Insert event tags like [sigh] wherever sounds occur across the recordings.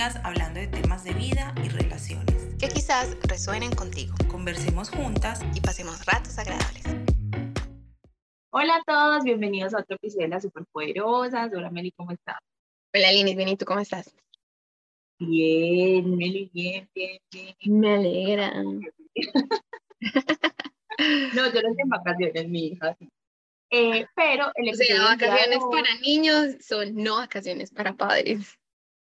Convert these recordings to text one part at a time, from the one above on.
amigas hablando de temas de vida y relaciones. Que quizás resuenen contigo. Conversemos juntas y pasemos ratos agradables. Hola a todos, bienvenidos a otro episodio de Las Superpoderosas. Hola Meli, ¿cómo estás? Hola Linis, bien, ¿y tú cómo estás? Bien, Meli, bien, bien, bien. Me alegra. [laughs] no, yo no estoy en vacaciones, mi hija. Eh, pero el o sea, vacaciones para niños son no vacaciones para padres.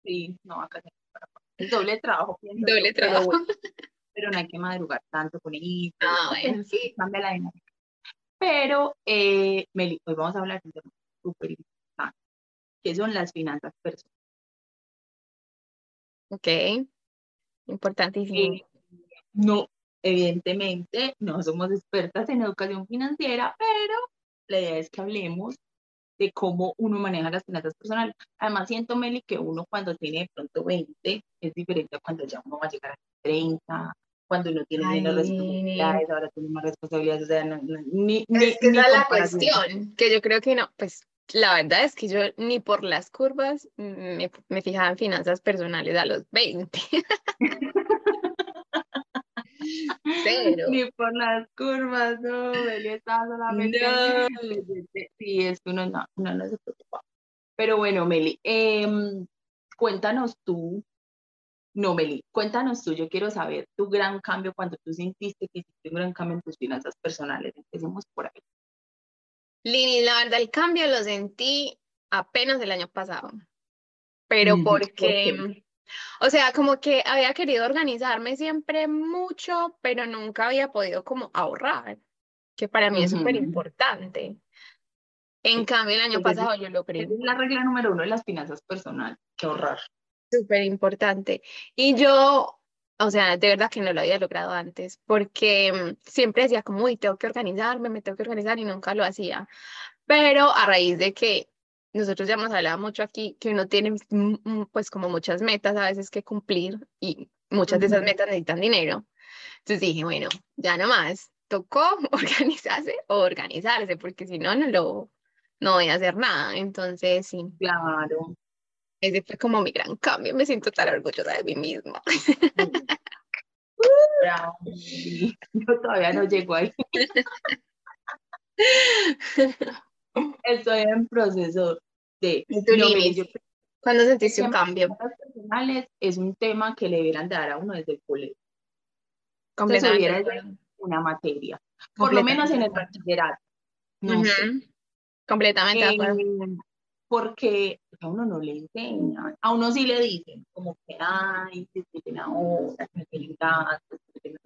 Sí, no para padres. Doble trabajo. Doble trabajo. [laughs] Pero, no hay que madrugar tanto con ellos. Ah, bueno, sí. Cambia la dinámica. Pero, eh, Meli, hoy vamos a hablar de un tema súper importante, que son las finanzas personales. Ok, importantísimo. Eh, no, evidentemente, no somos expertas en educación financiera, pero la idea es que hablemos de cómo uno maneja las finanzas personales. Además, siento, Meli, que uno cuando tiene de pronto 20 es diferente a cuando ya uno va a llegar a 30, cuando uno tiene menos responsabilidades, ahora tiene más responsabilidades, o sea, ni, es que esa es la cuestión, que yo creo que no, pues la verdad es que yo ni por las curvas me, me fijaba en finanzas personales a los 20. [laughs] Ni por las curvas, no, Meli estaba solamente. No. Sí, es que uno no, no, se preocupa. Pero bueno, Meli, em, cuéntanos tú, no, Meli, cuéntanos tú, yo quiero saber tu gran cambio cuando tú sentiste que hiciste un gran cambio en tus finanzas personales. Empecemos por ahí. Lini, la verdad, el cambio lo sentí apenas el año pasado, pero porque o sea, como que había querido organizarme siempre mucho, pero nunca había podido como ahorrar, que para mí es súper importante. En cambio, el año pasado yo lo creí. Es la regla número uno de las finanzas personales, que ahorrar. Súper importante. Y yo, o sea, de verdad que no lo había logrado antes, porque mm, siempre decía como, uy, tengo que organizarme, me tengo que organizar y nunca lo hacía. Pero a raíz de que nosotros ya hemos hablado mucho aquí que uno tiene pues como muchas metas a veces que cumplir y muchas de esas metas necesitan dinero. Entonces dije, bueno, ya no más, tocó [laughs] organizarse o organizarse, porque si no, no lo, no voy a hacer nada. Entonces, sí. Claro. Ese fue como mi gran cambio, me siento tan orgullosa de mí misma. [laughs] [laughs] Bravo. Yo todavía no llego ahí. Estoy en proceso de... ¿Cuándo sentiste un cambio? Personales es un tema que le deberían dar a uno desde el colegio. Completamente. una materia, por lo menos en el bachillerato. No Completamente de acuerdo. Eh, porque a uno no le enseñan, a uno sí le dicen, como que, ay, que tiene ahora, que tiene que tiene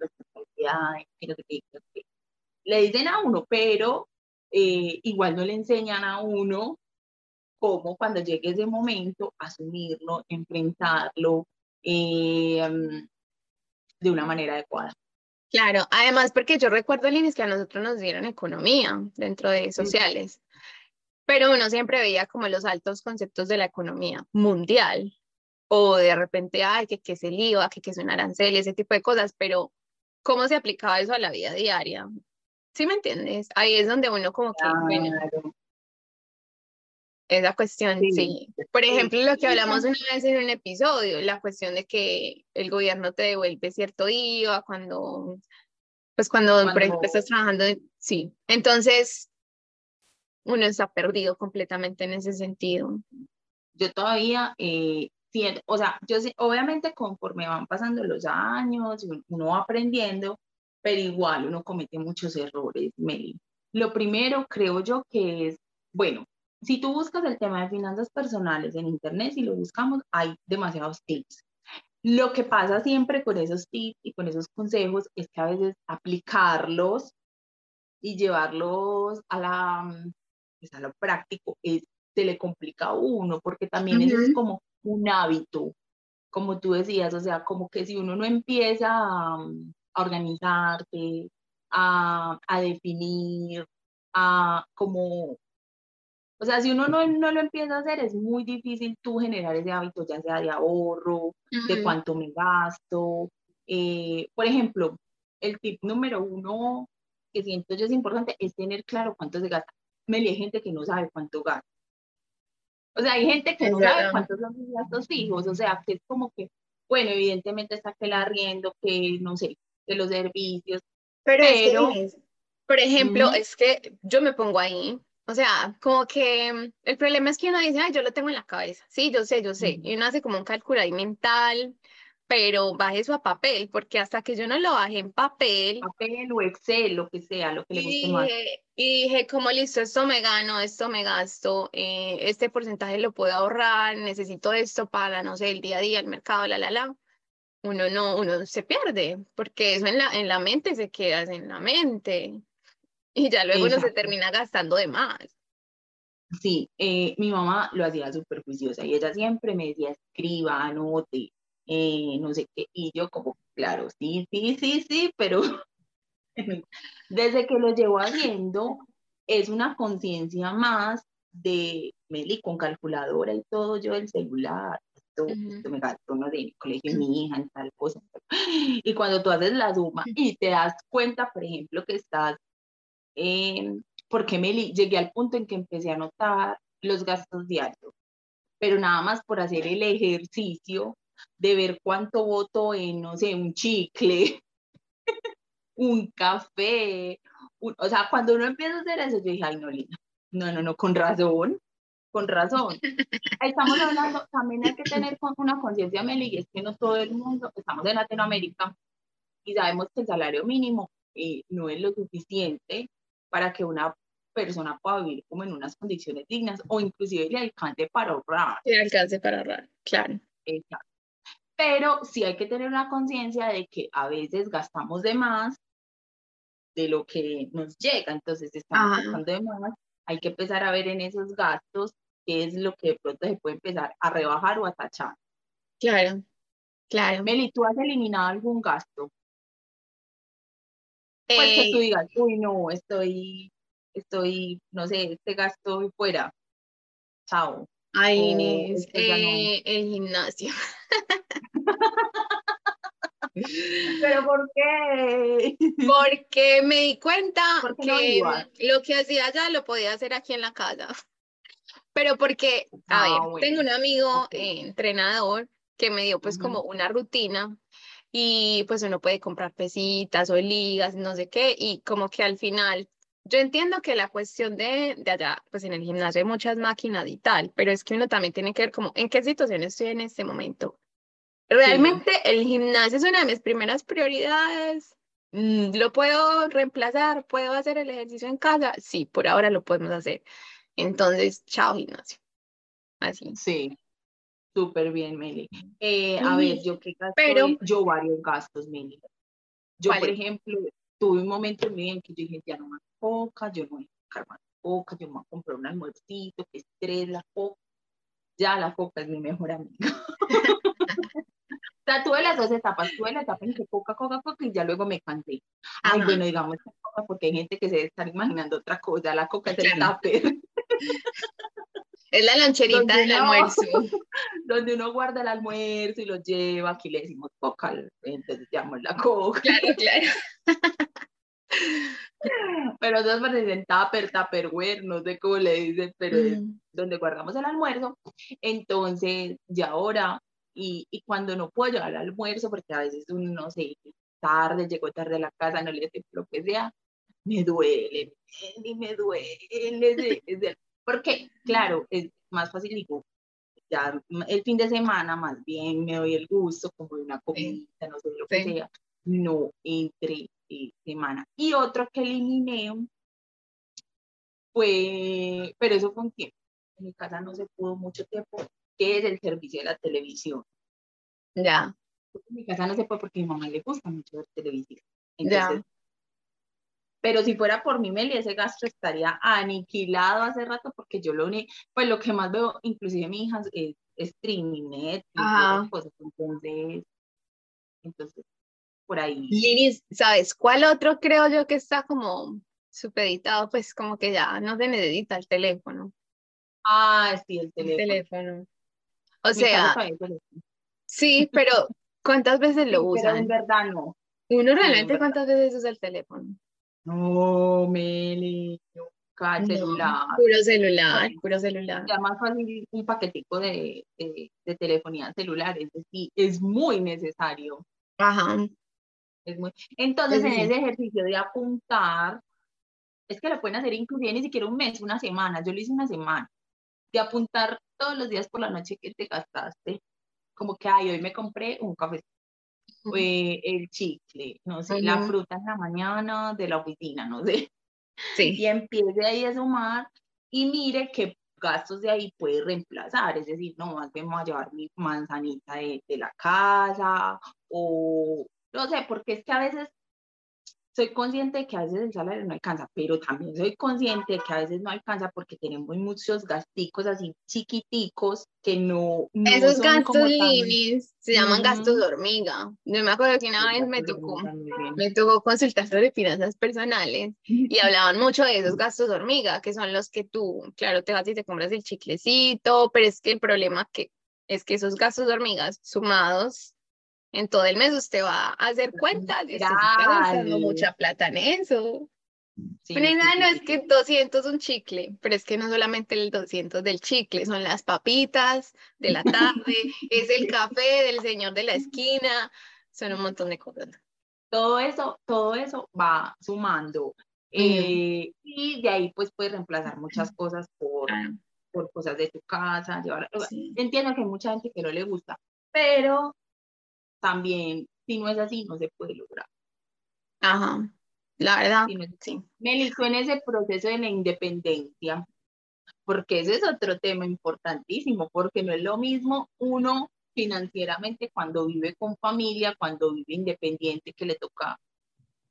que no te Le dicen a uno, pero eh, igual no le enseñan a uno cómo cuando llegue ese momento asumirlo, enfrentarlo eh, de una manera adecuada. Claro, además porque yo recuerdo, Linis, que a nosotros nos dieron economía dentro de sociales, pero uno siempre veía como los altos conceptos de la economía mundial, o de repente, ay, que, que es el IVA, que, que es un arancel, ese tipo de cosas, pero ¿cómo se aplicaba eso a la vida diaria? ¿Sí me entiendes? Ahí es donde uno como que, bueno, esa cuestión, sí. Por ejemplo, lo que hablamos una vez en un episodio, la cuestión de que el gobierno te devuelve cierto IVA cuando, pues cuando, por ejemplo, estás trabajando, sí. Entonces, uno está perdido completamente en ese sentido. Yo todavía, eh, o sea, yo obviamente conforme van pasando los años, uno va aprendiendo, pero igual uno comete muchos errores, Meli. Lo primero creo yo que es, bueno, si tú buscas el tema de finanzas personales en Internet, si lo buscamos, hay demasiados tips. Lo que pasa siempre con esos tips y con esos consejos es que a veces aplicarlos y llevarlos a la pues a lo práctico es, se le complica a uno, porque también eso es como un hábito, como tú decías, o sea, como que si uno no empieza a, a organizarte, a, a, definir, a como, o sea, si uno no, no, lo empieza a hacer, es muy difícil tú generar ese hábito, ya sea de ahorro, de cuánto me gasto. Eh, por ejemplo, el tip número uno que siento yo es importante es tener claro cuánto se gasta. Me hay gente que no sabe cuánto gasta. O sea, hay gente que no sabe cuántos son sus gastos fijos, o sea, que es como que, bueno, evidentemente está que el arriendo, que no sé, que los servicios, Pero, es que, Pero- por ejemplo, Ujú. es que yo me pongo ahí, o sea, como que mm, el problema es que uno dice, ay, yo lo tengo en la cabeza, sí, yo sé, yo sé, y uno hace como un cálculo ahí mental, pero baje eso a papel, porque hasta que yo no lo bajé en papel, papel o Excel, lo que sea, lo que le guste más. y dije, como listo, esto me gano, esto me gasto, eh, este porcentaje lo puedo ahorrar, necesito esto para, no sé, el día a día, el mercado, la, la, la. Uno no, uno se pierde, porque eso en la, en la mente se queda en la mente. Y ya luego uno se Exacto. termina gastando de más. Sí, eh, mi mamá lo hacía súper juiciosa y ella siempre me decía, escriba, anote, eh, no sé qué, y yo como, claro, sí, sí, sí, sí, pero [laughs] desde que lo llevo haciendo, es una conciencia más de, Meli, con calculadora y todo, yo el celular, esto, Ujú. esto me gasto, no sé, en el colegio de mi hija, en tal cosa. Y cuando tú haces la suma y te das cuenta, por ejemplo, que estás eh, porque Meli, llegué al punto en que empecé a anotar los gastos diarios, pero nada más por hacer el ejercicio de ver cuánto voto en, no sé, un chicle, [laughs] un café, un- o sea, cuando uno empieza a hacer eso, yo dije, ay, no, Lina, no, no, no, con razón, con razón. Estamos hablando, también hay que tener una conciencia, Meli, y es que no todo el mundo, estamos en Latinoamérica y sabemos que el salario mínimo eh, no es lo suficiente para que una persona pueda vivir como en unas condiciones dignas o inclusive le alcance para ahorrar. Que alcance para ahorrar, claro. Exacto. Pero sí hay que tener una conciencia de que a veces gastamos de más de lo que nos llega, entonces estamos Ajá. gastando de más, hay que empezar a ver en esos gastos qué es lo que de pronto se puede empezar a rebajar o a tachar. Claro, claro. Meli, ¿tú has eliminado algún gasto? Pues que tú Eh, digas, uy, no, estoy, estoy, no sé, este gasto fuera. Chao. ay, Inés, no. eh, el gimnasio. [laughs] ¿Pero por qué? Porque me di cuenta ¿Por qué no que lo que hacía allá lo podía hacer aquí en la casa. Pero porque, a Ah, ver, bueno, tengo un amigo ok. eh, entrenador que me dio pues Ujú. como una rutina y pues uno puede comprar pesitas o ligas, no sé qué, y como que al final, yo entiendo que la cuestión de, de allá, pues en el gimnasio hay muchas máquinas y tal, pero es que uno también tiene que ver como en qué situación estoy en este momento. Realmente el gimnasio es una de mis primeras prioridades. Mm, ¿Lo puedo reemplazar? ¿Puedo hacer el ejercicio en casa? Sí, por ahora lo podemos hacer. Entonces, chao gimnasio. Así. Sí, súper bien, Meli. Eh, a ver, yo qué gasto, Pero- de- yo varios gastos, Meli. Yo, por ¿Cuáles? ejemplo, tuve un momento en mi vida en que yo dije, ya no más coca, yo no voy a sacar más coca, yo me voy a comprar un almuercito, que estrés la coca. Ya la coca es mi mejor amiga. [laughs] O sea, tuve las dos etapas, tuve la etapa en que coca, coca, coca, y ya luego me cansé. Ay, Ajá. bueno, digamos coca, porque hay gente que se debe estar imaginando otra cosa, la coca es el Claro. tupper, Es la loncherita del almuerzo. [laughs] donde uno guarda el almuerzo y lo lleva, aquí le decimos coca, entonces llamamos la coca, Claro, claro. [laughs] pero eso parecen tupper, tupperware, no sé cómo le dicen, pero es Mm, donde guardamos el almuerzo, entonces ya ahora, y, y cuando no puedo llevar el almuerzo, porque a veces uno, no sé, tarde, llegó tarde a la casa, no le sé lo que sea, me duele, y me duele, ese- ese- porque claro, es más fácil, digo, ya el fin de semana más bien me doy el gusto como de una comida, no sé lo que Sí. sea, no entre eh, semana. Y otro que eliminé fue, pero eso fue un tiempo, en mi casa no se pudo mucho tiempo, que es el servicio de la televisión. Ya, En mi casa no se puede porque a mi mamá le gusta mucho ver televisión. Ya. Pero si fuera por mí, Meli, ese gasto estaría aniquilado hace rato porque yo lo único, pues lo que más veo, inclusive mi hija, es streaming, Netflix, Ajá. esas cosas. Entonces, entonces, por ahí. Liris, ¿sabes cuál otro creo yo que está como supeditado? Pues como que ya no se necesita el teléfono. Ah, sí, el El teléfono. O Mi sea, sí, pero ¿cuántas veces lo Sí, pero en usan? verdad no. Uno en realmente cuántas veces usa el teléfono. No, Meli. música, el celular. Puro celular, puro celular. Ya más fácil un paquetico de, de, de telefonía celular, es decir, es muy necesario. Ajá. Es muy... Entonces, Sí, sí, en sí. ese ejercicio de apuntar, es que lo pueden hacer inclusive ni siquiera un mes, una semana. Yo lo hice una semana. De apuntar todos los días por la noche que te gastaste. Como que, ay, hoy me compré un café. Eh, el chicle, no sé, la fruta en la mañana de la oficina, no sé. Sí. Y empiece ahí a sumar y mire qué gastos de ahí puede reemplazar. Es decir, no, más bien voy a llevar mi manzanita de, de la casa o no sé, porque es que a veces soy consciente de que a veces el salario no alcanza, pero también soy consciente de que a veces no alcanza porque tenemos muchos gasticos así chiquiticos que no, no Esos son gastos como tan... se llaman gastos Ujú. hormiga. Yo me acuerdo que una Sí, vez me gastos tocó, me tocó consultar sobre finanzas personales y [laughs] hablaban mucho de esos gastos hormiga, que son los que tú, claro, te vas y te compras el chiclecito, pero es que el problema que es que esos gastos hormigas sumados en todo el mes usted va a hacer cuentas y usted está gastando mucha plata en eso. Sí, sí, nada, sí, no es que 200 un chicle, pero es que no solamente el 200 del chicle, son las papitas de la tarde, [laughs] es el café del señor de la esquina, son un montón de cosas. todo eso, todo eso va sumando. Eh, y de ahí pues puedes reemplazar muchas cosas por, Claro, por cosas de tu casa. Llevar. Entiendo que hay mucha gente que no le gusta, pero también si no es así no se puede lograr. Ajá, la verdad, Si no sí. Meli, tú en ese proceso de la independencia, porque ese es otro tema importantísimo, porque no es lo mismo uno financieramente cuando vive con familia, cuando vive independiente, que le toca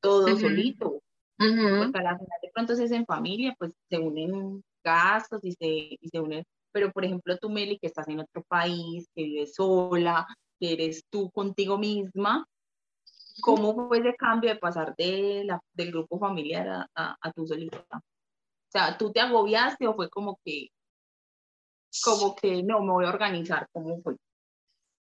todo Ujú. solito. Ujú, porque a la final de pronto si es en familia, pues se unen gastos y se, y se unen, pero por ejemplo tú, Meli, que estás en otro país, que vives sola, que eres tú contigo misma, ¿cómo fue ese cambio de pasar de la, del grupo familiar a, a, a tú solita? O sea, ¿tú te agobiaste o fue como que, como que no, me voy a organizar? ¿Cómo fue?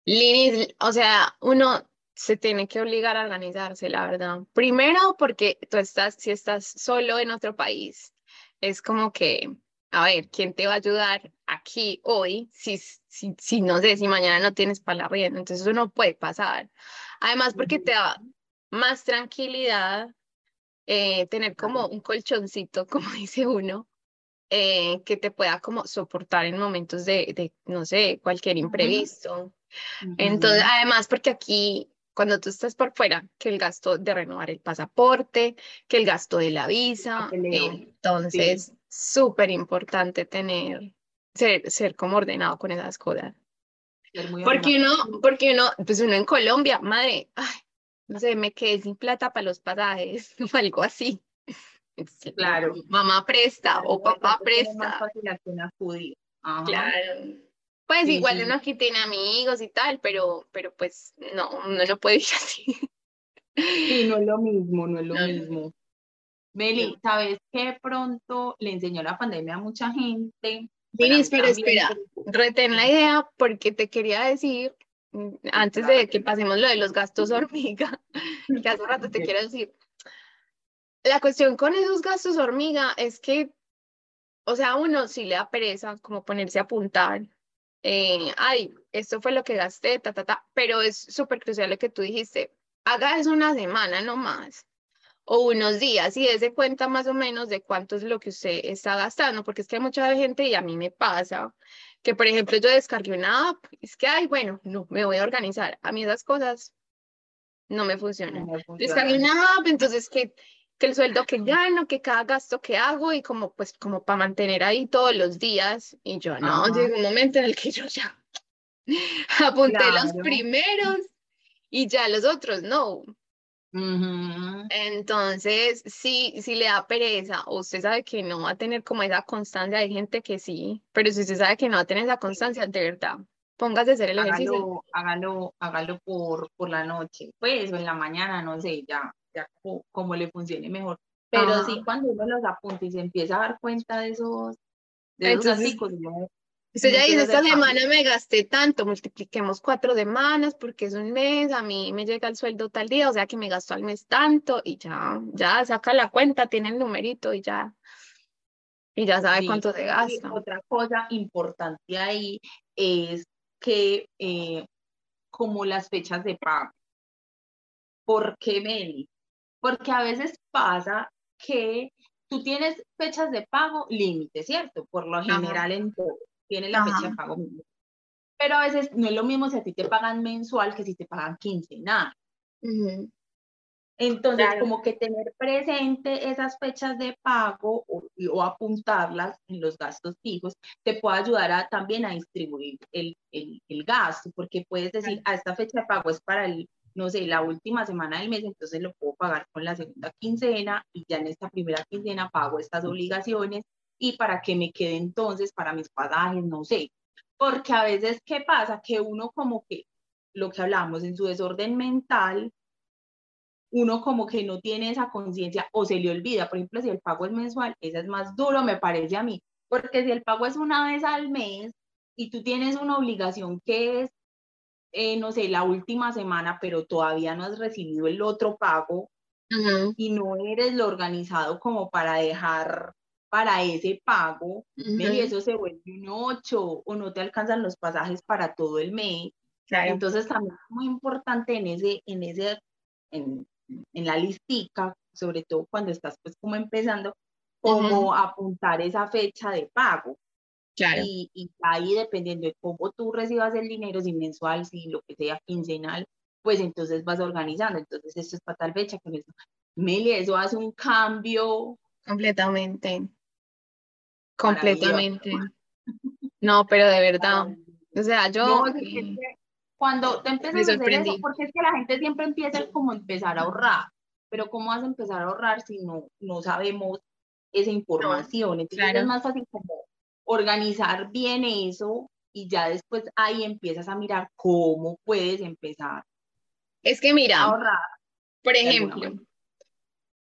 Linis, o sea, uno se tiene que obligar a organizarse, la verdad. Primero, porque tú estás, si estás solo en otro país, es como que, a ver, ¿quién te va a ayudar aquí hoy si, si, si no sé, si mañana no tienes para la rienda? Entonces eso no puede pasar. Además, porque te da más tranquilidad eh, tener como un colchoncito, [laughs] como dice uno, eh, que te pueda como soportar en momentos de, de no sé, cualquier imprevisto. Entonces, además, porque aquí, cuando tú estás por fuera, que el gasto de renovar el pasaporte, que el gasto de la visa, entonces, súper importante tener, ser, ser como ordenado con esas cosas. Porque uno, porque uno, pues uno en Colombia, madre, ay, no sé, me quedé sin plata para los pasajes [laughs] o algo así. Entonces, Claro. Mamá presta o papá tiene más presta. fácil a quien acudir. Ajá. Claro. Pues Sí, igual sí, uno aquí tiene amigos y tal, pero, pero pues no, uno no puede ir [laughs] así. Sí, no es lo mismo, no es lo No, no. mismo. Meli, ¿sabes qué pronto le enseñó la pandemia a mucha gente? Mí pero espera, retén la idea porque te quería decir, mm, antes de que pasemos lo de los gastos hormiga, [laughs] que hace rato te quiero decir, la cuestión con esos gastos hormiga es que, o sea, uno sí le da pereza como ponerse a apuntar, eh, ay, esto fue lo que gasté, ta, ta, ta, pero es súper crucial lo que tú dijiste, haga eso una semana no más, o unos días y dése cuenta más o menos de cuánto es lo que usted está gastando, porque es que hay mucha gente y a mí me pasa que, por ejemplo, yo descargué una app, es que, ay, bueno, no, me voy a organizar, a mí esas cosas no me funcionan. No me Descargué funciona. una app, entonces que, que el sueldo que gano, que cada gasto que hago y como pues como para mantener ahí todos los días y yo no, Ajá. llegó un momento en el que yo ya [laughs] apunté los Claro. primeros y ya los otros no. Ujú. Entonces, sí, sí le da pereza, o usted sabe que no va a tener como esa constancia, hay gente que sí, pero si usted sabe que no va a tener esa constancia, de verdad, póngase a hacer el ejercicio. Hágalo, hágalo, hágalo por, por la noche, pues, o en la mañana, no sé, ya, ya como, como le funcione mejor. Pero Ajá. sí, cuando uno los apunta y se empieza a dar cuenta de esos, de esos Entonces, Usted ya dice, esta cambios. semana me gasté tanto, multipliquemos cuatro semanas porque es un mes, a mí me llega el sueldo tal día, o sea que me gastó al mes tanto y ya, ya saca la cuenta, tiene el numerito y ya. Y ya sabe cuánto se gasta. otra cosa importante ahí es que eh, como las fechas de pago. ¿Por qué, Meli? Porque a veces pasa que tú tienes fechas de pago límite, ¿cierto? Por lo Ajá. general en todo, tienes la fecha Ajá. de pago límite. Pero a veces no es lo mismo si a ti te pagan mensual que si te pagan quincenal. Entonces, Claro. como que tener presente esas fechas de pago o, o apuntarlas en los gastos fijos te puede ayudar a, también a distribuir el, el, el gasto, porque puedes decir, a esta fecha de pago es para el, no sé, la última semana del mes, entonces lo puedo pagar con la segunda quincena y ya en esta primera quincena pago estas obligaciones y para que me quede entonces para mis pasajes, no sé. Porque a veces, ¿qué pasa? Que uno como que, lo que hablamos en su desorden mental, uno como que no tiene esa conciencia o se le olvida. Por ejemplo, si el pago es mensual, esa es más duro, me parece a mí, porque si el pago es una vez al mes y tú tienes una obligación que es, eh, no sé, la última semana, pero todavía no has recibido el otro pago Ujú. y no eres lo organizado como para dejar para ese pago, Meli, Ujú. eso se vuelve un 8 o no te alcanzan los pasajes para todo el mes. Claro. Entonces también es muy importante en ese, en ese, en, en la listica, sobre todo cuando estás pues como empezando, como Ujú. apuntar esa fecha de pago. Claro. Y, y ahí dependiendo de cómo tú recibas el dinero, si mensual, si lo que sea quincenal, pues entonces vas organizando. Entonces esto es para tal fecha, con eso. Meli, eso hace un cambio Completamente. Completamente. [laughs] No, pero de verdad. O sea, yo No, eh, cuando te empiezas a hacer eso, porque es que la gente siempre empieza como a empezar a ahorrar, pero ¿cómo vas a empezar a ahorrar si no, no sabemos esa información? Entonces claro. es más fácil como organizar bien eso y ya después ahí empiezas a mirar cómo puedes empezar Es que mira, ahorrar por ejemplo,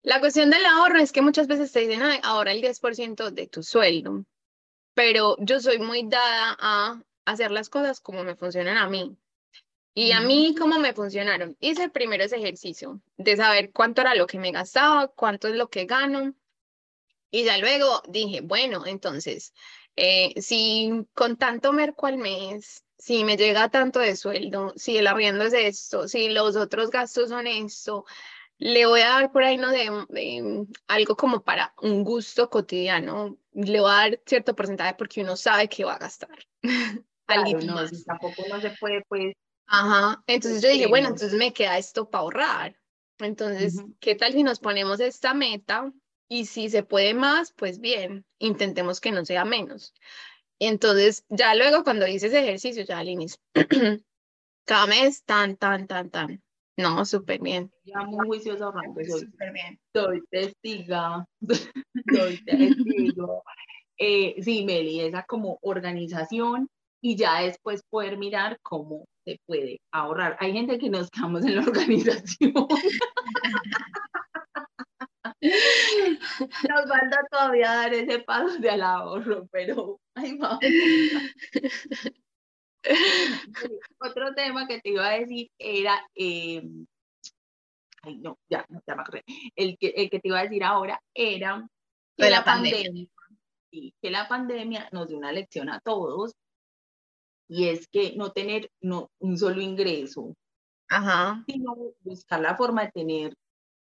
la cuestión del ahorro es que muchas veces te dicen, "Ay, ahorra el 10% de tu sueldo, pero yo soy muy dada a hacer las cosas como me funcionan a mí. Y a mí, ¿cómo me funcionaron? Hice primero ese ejercicio de saber cuánto era lo que me gastaba, cuánto es lo que gano. Y ya luego dije, bueno, entonces, eh, si con tanto merco al mes, si me llega tanto de sueldo, si el arriendo es esto, si los otros gastos son esto, le voy a dar por ahí, no sé, de, algo como para un gusto cotidiano, le voy a dar cierto porcentaje porque uno sabe que va a gastar. [laughs] Claro, no, si tampoco no se puede, pues, Ajá, entonces yo dije, bueno, extremos. entonces me queda esto para ahorrar. Entonces, Ujú. ¿qué tal si nos ponemos esta meta? Y si se puede más, pues bien, intentemos que no sea menos. Entonces, ya luego cuando hice ese ejercicio, ya al inicio, [clears throat] cada mes, tan, tan, tan, tan. No, súper bien. ya muy juicioso ahorrando, soy Súper bien. Soy testiga, [laughs] soy testigo. Eh, sí, Meli, esa como organización y ya después poder mirar cómo se puede ahorrar. Hay gente que nos quedamos en la [laughs] organización. Nos falta todavía dar ese paso de al ahorro, pero ahí vamos. [laughs] Otro tema que te iba a decir era, eh, ay no, ya, ya me acordé. El que, el que te iba a decir ahora era que De la la pandemia. pandemia, sí, que la pandemia nos dio una lección a todos y es que no tener no, un solo ingreso, Ajá. sino buscar la forma de tener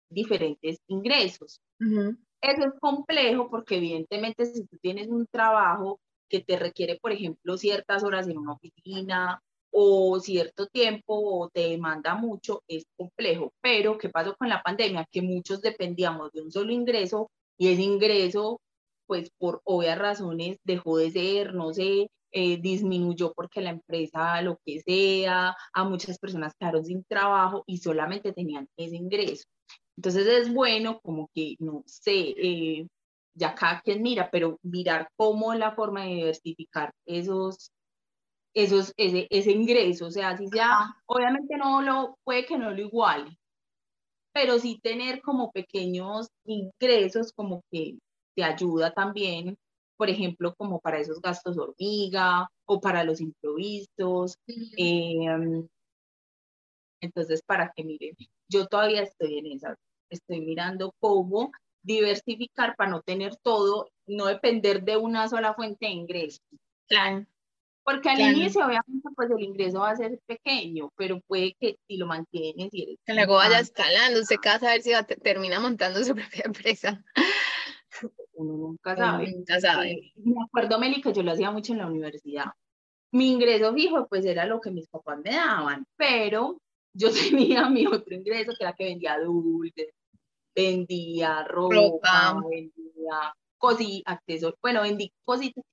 diferentes ingresos. ujú, Eso es complejo porque evidentemente si tú tienes un trabajo que te requiere, por ejemplo, ciertas horas en una oficina o cierto tiempo o te demanda mucho, es complejo. Pero, ¿qué pasó con la pandemia? Que muchos dependíamos de un solo ingreso y ese ingreso, pues por obvias razones, dejó de ser, no sé, eh, disminuyó porque la empresa, lo que sea, a muchas personas quedaron sin trabajo y solamente tenían ese ingreso. Entonces es bueno como que, no sé, eh, ya cada quien mira, pero mirar cómo la forma de diversificar esos, esos, ese, ese ingreso, o sea, si Ajá. obviamente no lo, puede que no lo iguale, pero sí tener como pequeños ingresos como que te ayuda también, por ejemplo, como para esos gastos hormiga o para los improvisos. eh, entonces, para que miren, yo todavía estoy en esa, estoy mirando cómo diversificar para no tener todo, no depender de una sola fuente de ingreso. Claro. Porque al inicio, obviamente, pues el ingreso va a ser pequeño, pero puede que si lo mantienes y eres Que luego vaya escalando, usted cada saber si va a termina montando su [laughs] propia empresa. uno nunca Uno sabe. Nunca sabe. Eh, me acuerdo, Meli, que yo lo hacía mucho en la universidad. Mi ingreso fijo, pues era lo que mis papás me daban, pero yo [laughs] tenía mi otro ingreso, que era que vendía dulces, vendía ropa, Ropa. vendía cositas, accesorios, bueno, vendí cositas.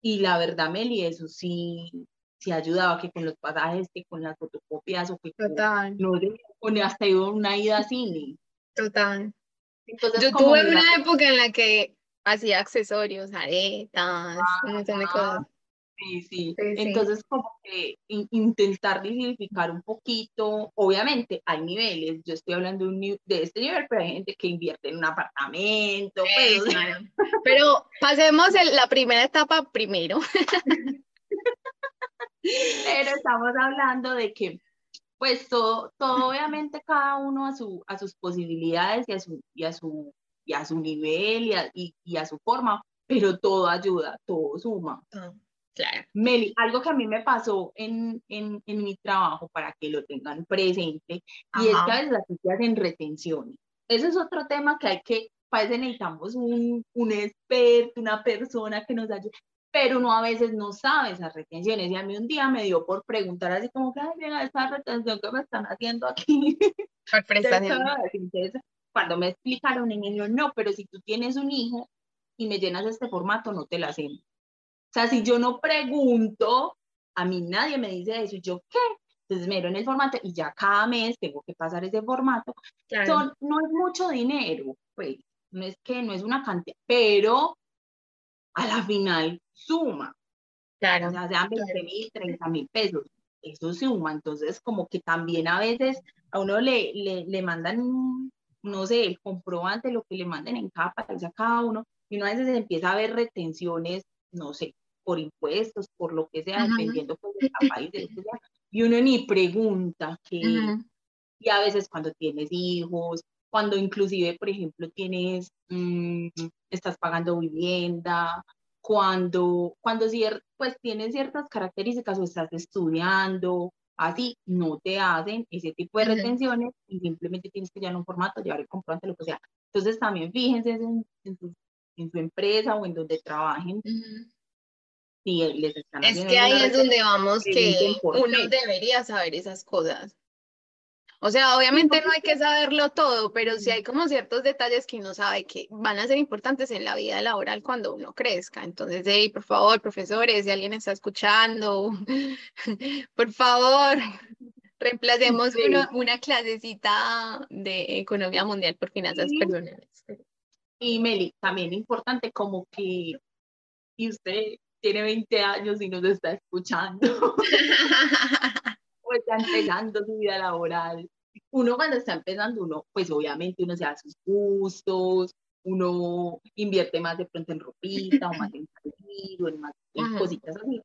Y la verdad, Meli, eso sí, sí ayudaba, que con los pasajes, que con las fotocopias, o que con, Total, no con hasta iba una ida a cine. total. Entonces, Yo tuve una época en la que hacía accesorios, aretas, un montón de cosas. Sí, sí. Sí, sí. Entonces, como que in- intentar diversificar un poquito, obviamente hay niveles, yo estoy hablando de, un ni- de este nivel, pero hay gente que invierte en un apartamento, pues, Claro. Pero pasemos el- la primera etapa primero. [laughs] pero estamos hablando de que, pues, todo, todo obviamente cada uno a, su, a sus posibilidades y a su, y a su, y a su nivel y a, y- y a su forma, pero todo ayuda, todo suma. Claro. Meli, algo que a mí me pasó en, en, en mi trabajo para que lo tengan presente, y es que Ajá. a veces las se hacen retenciones. Ese es otro tema que hay que, para eso necesitamos un, un experto, una persona que nos ayude, pero uno a veces no sabe esas retenciones. Y a mí un día me dio por preguntar así como que, ay, mira, esta retención que me están haciendo aquí. [laughs] Por [laughs] prestación. Cuando me explicaron, y me dijeron, no, pero si tú tienes un hijo y me llenas este formato, no te la hacemos. O sea, si yo no pregunto, a mí nadie me dice eso, y yo, ¿qué? Entonces me dieron el formato y ya cada mes tengo que pasar ese formato. Claro. Son, no es mucho dinero, pues, no es que no es una cantidad, pero a la final suma. Claro. O sea, sean 20 mil, 30 mil pesos. Eso suma. Entonces, como que también a veces a uno le, le, le mandan, no sé, el comprobante, lo que le manden en cada país a cada uno, y uno a veces empieza a ver retenciones, no sé, por impuestos, por lo que sea, dependiendo pues, de cada país, de lo que sea, y uno ni pregunta que, y a veces cuando tienes hijos, cuando inclusive, por ejemplo, tienes, mm, estás pagando vivienda, cuando, cuando pues tienes ciertas características o estás estudiando, así, no te hacen ese tipo de retenciones y simplemente tienes que llevar un formato, llevar el comprobante, lo que sea. Entonces también fíjense en, en su, en su empresa o en donde trabajen si les están Es que ahí es donde vamos que uno qué. debería saber esas cosas. O sea, obviamente no hay que saberlo todo, pero sí hay como ciertos detalles que uno sabe que van a ser importantes en la vida laboral cuando uno crezca. Entonces, hey, por favor, profesores, si alguien está escuchando, [laughs] por favor, [laughs] reemplacemos Sí. una clasecita de economía mundial por finanzas Sí. personales. Y Meli, también importante como que, y usted tiene 20 años y nos está escuchando, [laughs] o está empezando su vida laboral. Uno cuando está empezando, uno, pues obviamente uno se da sus gustos, uno invierte más de pronto en ropita o más en [laughs] salir o en más en cositas así,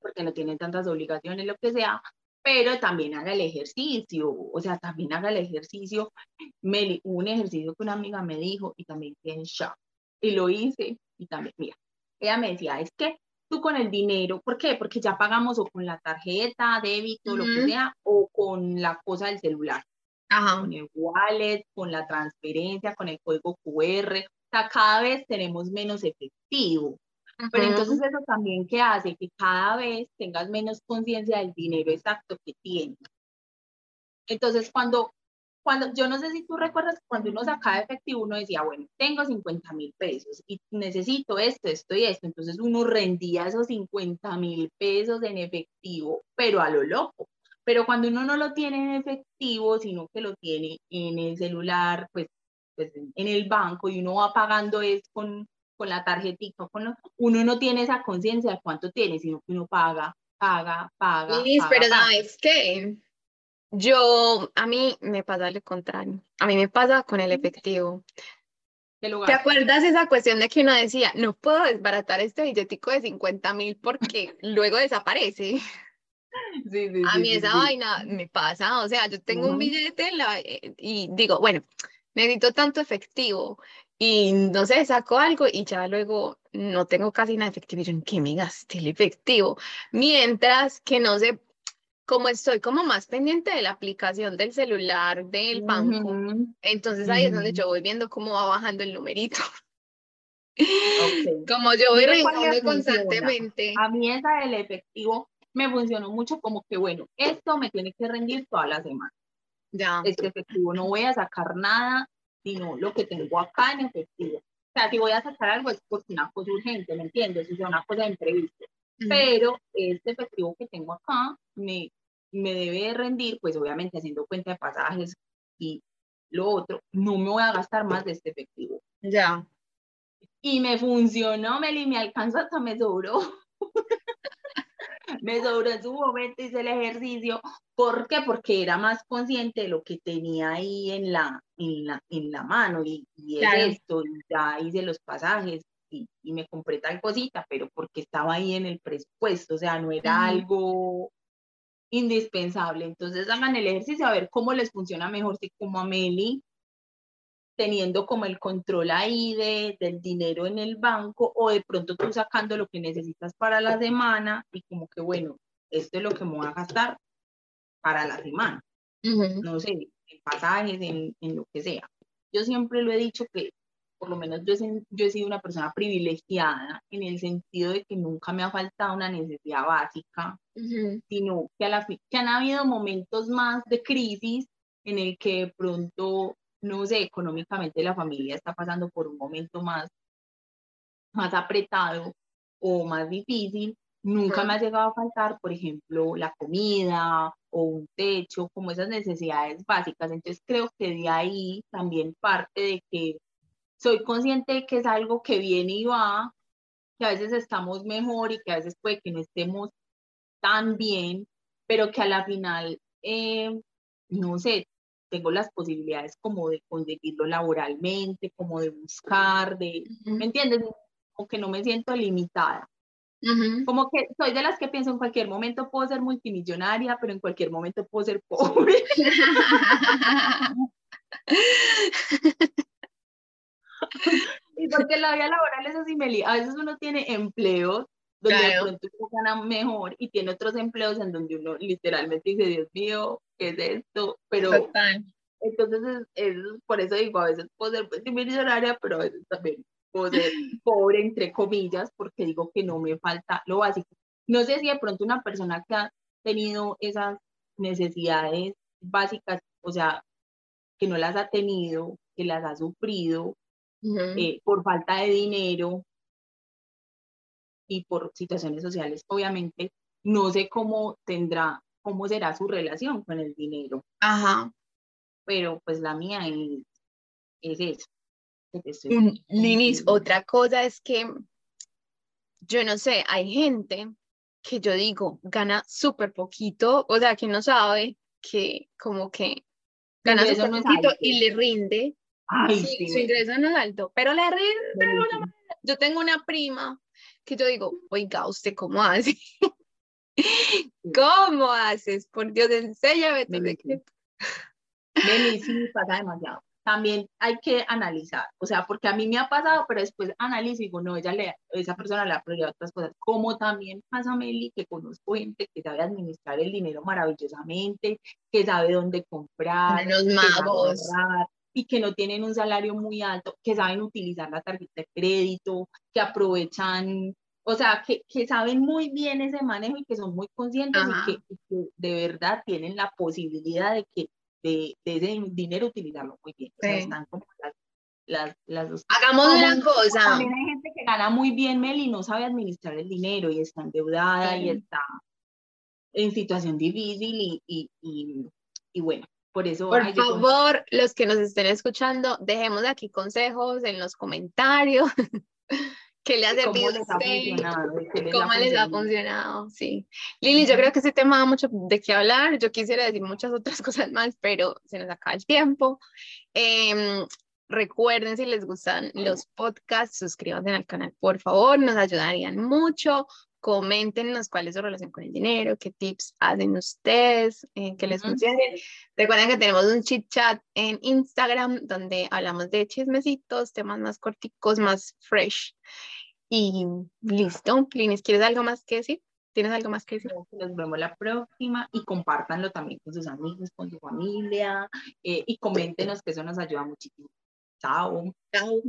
porque no tienen tantas obligaciones, lo que sea, pero también haga el ejercicio, o sea, también haga el ejercicio. Hubo un ejercicio que una amiga me dijo y también quedé en shock. Y lo hice y también, mira, ella me decía, es que tú con el dinero, ¿por qué? Porque ya pagamos o con la tarjeta, débito, lo que sea, o con la cosa del celular, Ajá. con el wallet, con la transferencia, con el código QR. O sea, cada vez tenemos menos efectivo. Pero entonces eso también que hace que cada vez tengas menos conciencia del dinero exacto que tienes. Entonces cuando, cuando, yo no sé si tú recuerdas, cuando uno sacaba efectivo, uno decía, bueno, tengo 50 mil pesos y necesito esto, esto y esto. Entonces uno rendía esos 50 mil pesos en efectivo, pero a lo loco. Pero cuando uno no lo tiene en efectivo, sino que lo tiene en el celular, pues, pues en el banco y uno va pagando es con, con la tarjetita, con lo- uno no tiene esa conciencia de cuánto tiene, sino que uno paga, paga, paga. Liz, paga, pero. ¿sabes qué? Yo, a mí me pasa lo contrario. A mí me pasa con el efectivo. ¿Te acuerdas esa cuestión de que uno decía, no puedo desbaratar este billetico de 50 mil porque luego desaparece? [laughs] Sí, sí, A mí sí, esa vaina me pasa. O sea, yo tengo un Ujú. billete en la- eh, y digo, bueno, necesito tanto efectivo. Y no sé, saco algo y ya luego no tengo casi nada efectivo. Y yo, ¿en qué me gasté el efectivo? Mientras que no sé, como estoy como más pendiente de la aplicación del celular del banco, Ujú, entonces ahí es donde yo voy viendo cómo va bajando el numerito. Ok. [laughs] Como yo voy revisando constantemente. A mí esa del efectivo me funcionó mucho como que, bueno, esto me tiene que rendir toda la semana. Ya. Este efectivo no voy a sacar nada, sino lo que tengo acá en efectivo. O sea, si voy a sacar algo es porque una cosa urgente, ¿me entiendes? O sea, una cosa de imprevisto. Ujú. Pero este efectivo que tengo acá me, me debe de rendir, pues obviamente haciendo cuenta de pasajes y lo otro, no me voy a gastar más de este efectivo. Ya. Y me funcionó, Meli, me alcanzó hasta me sobró. [laughs] me sobró en su momento, hice el ejercicio. ¿Por qué? Porque era más consciente de lo que tenía ahí en la, en la, en la mano y, y es Claro. esto, y ya hice los pasajes y, y me compré tal cosita, pero porque estaba ahí en el presupuesto, o sea, no era algo indispensable. Entonces hagan el ejercicio a ver cómo les funciona mejor, si como a Meli, teniendo como el control ahí de, del dinero en el banco o de pronto tú sacando lo que necesitas para la semana y como que bueno, esto es lo que me voy a gastar para la semana, Ujú. no sé, en pasajes, en, en lo que sea. Yo siempre lo he dicho que por lo menos yo, he yo he sido una persona privilegiada en el sentido de que nunca me ha faltado una necesidad básica, Ujú. sino que, a la, que han habido momentos más de crisis en el que de pronto, no sé, económicamente la familia está pasando por un momento más, más apretado o más difícil. Nunca me ha llegado a faltar, por ejemplo, la comida o un techo, como esas necesidades básicas. Entonces creo que de ahí también parte de que soy consciente de que es algo que viene y va, que a veces estamos mejor y que a veces puede que no estemos tan bien, pero que a la final, eh, no sé, tengo las posibilidades como de conseguirlo laboralmente, como de buscar, de, ¿me entiendes? Como que no me siento limitada. Como que soy de las que pienso en cualquier momento puedo ser multimillonaria, pero en cualquier momento puedo ser pobre. [laughs] [laughs] Y porque la vida laboral es así, Meli. A veces uno tiene empleos donde de Claro. pronto uno gana mejor y tiene otros empleos en donde uno literalmente dice, Dios mío, ¿qué es esto? Pero Total. entonces es, es- por eso digo, a veces puedo ser multimillonaria, pero a veces también puedo ser [laughs] pobre, entre comillas, porque digo que no me falta lo básico. No sé si de pronto una persona que ha tenido esas necesidades básicas, o sea, que no las ha tenido, que las ha sufrido, Ujú. eh, por falta de dinero y por situaciones sociales, obviamente, no sé cómo tendrá, cómo será su relación con el dinero, Ajá. pero pues la mía es, es eso. estoy Un- Linis, otra cosa es que yo no sé, hay gente que yo digo gana súper poquito, o sea, que no sabe que como que gana súper poquito y le rinde. Ay, Sí, sí, su ingreso no es alto, pero le rinde. buenísimo. Yo tengo una prima que yo digo, oiga, ¿usted cómo hace? ¿Cómo haces? Por Dios, enséñame tu secreto. Sí, pasa demasiado. También hay que analizar, o sea, porque a mí me ha pasado, pero después analizo y digo, no, ella le, esa persona le ha priorizado otras cosas. Como también pasa, Meli, que conozco gente que sabe administrar el dinero maravillosamente, que sabe dónde comprar, magos. ahorrar, y que no tienen un salario muy alto, que saben utilizar la tarjeta de crédito, que aprovechan, o sea, que, que saben muy bien ese manejo y que son muy conscientes y que, y que de verdad tienen la posibilidad de que de, de ese dinero utilizarlo muy bien. O sea, Sí. están como las, las, las dos. Hagamos Como una cosa. También hay gente que gana muy bien, Mel, y no sabe administrar el dinero y está endeudada y Sí. está en situación difícil y, y, y, y bueno, por eso Por ay, yo favor, los que nos estén escuchando, dejemos aquí consejos en los comentarios. [laughs] ¿Qué le ha servido a usted? ¿Cómo les ha funcionado. funcionado? Sí. Lili, yo creo que ese tema da mucho de qué hablar. Yo quisiera decir muchas otras [laughs] cosas más, pero se nos acaba el tiempo. Em, recuerden, si les gustan los podcasts, suscríbanse al canal, por favor, nos ayudarían mucho. Coméntenos cuál es su relación con el dinero, qué tips hacen ustedes, eh, que les Ujú. funcionen. Recuerden que tenemos un chit chat en Instagram donde hablamos de chismecitos, temas más corticos, más fresh. Y listo. ¿quieres algo más que decir? ¿Tienes algo más que decir? Nos vemos la próxima y compártanlo también con sus amigos, con su familia eh, y coméntenos que eso nos ayuda muchísimo. Chao. Chao.